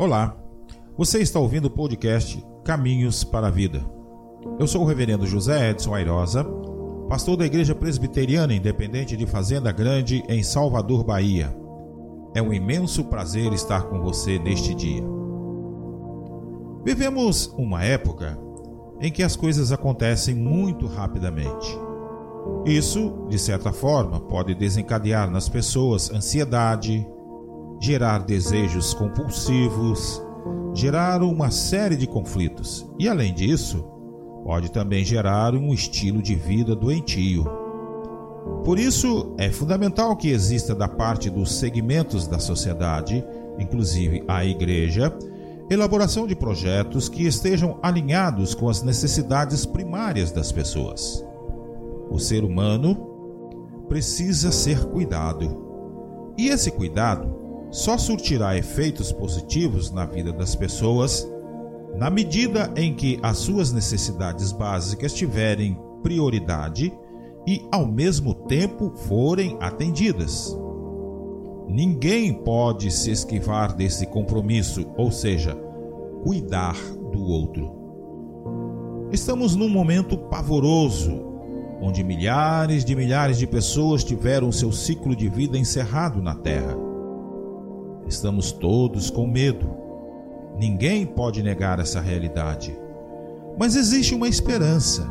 Olá, você está ouvindo o podcast Caminhos para a Vida. Eu sou o reverendo José Edson Airosa, pastor da Igreja Presbiteriana Independente de Fazenda Grande, em Salvador, Bahia. É um imenso prazer estar com você neste dia. Vivemos uma época em que as coisas acontecem muito rapidamente. Isso, de certa forma, pode desencadear nas pessoas ansiedade, gerar desejos compulsivos, gerar uma série de conflitos e, além disso, pode também gerar um estilo de vida doentio. Por isso, é fundamental que exista da parte dos segmentos da sociedade, inclusive a igreja, elaboração de projetos que estejam alinhados com as necessidades primárias das pessoas. O ser humano precisa ser cuidado. E esse cuidado só surtirá efeitos positivos na vida das pessoas na medida em que as suas necessidades básicas tiverem prioridade e, ao mesmo tempo, forem atendidas. Ninguém pode se esquivar desse compromisso, ou seja, cuidar do outro. Estamos num momento pavoroso, onde milhares de milhares de pessoas tiveram seu ciclo de vida encerrado na Terra Estamos todos com medo. Ninguém pode negar essa realidade. Mas existe uma esperança,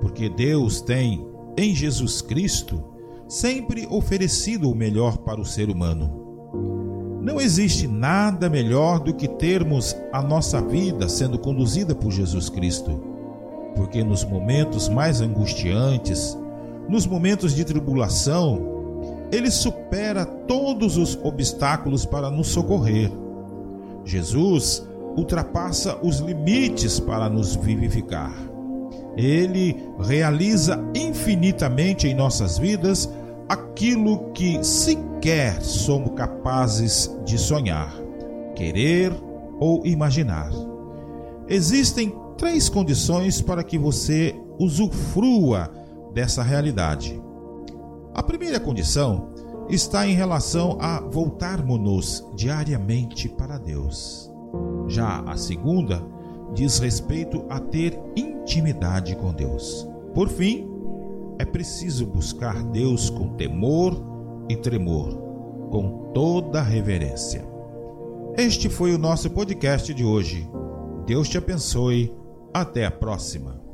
porque Deus tem, em Jesus Cristo, sempre oferecido o melhor para o ser humano. Não existe nada melhor do que termos a nossa vida sendo conduzida por Jesus Cristo, porque nos momentos mais angustiantes, nos momentos de tribulação, ele supera todos os obstáculos para nos socorrer. Jesus ultrapassa os limites para nos vivificar. Ele realiza infinitamente em nossas vidas aquilo que sequer somos capazes de sonhar, querer ou imaginar. Existem três condições para que você usufrua dessa realidade. A primeira condição está em relação a voltarmos-nos diariamente para Deus. Já a segunda diz respeito a ter intimidade com Deus. Por fim, é preciso buscar Deus com temor e tremor, com toda reverência. Este foi o nosso podcast de hoje. Deus te abençoe. Até a próxima.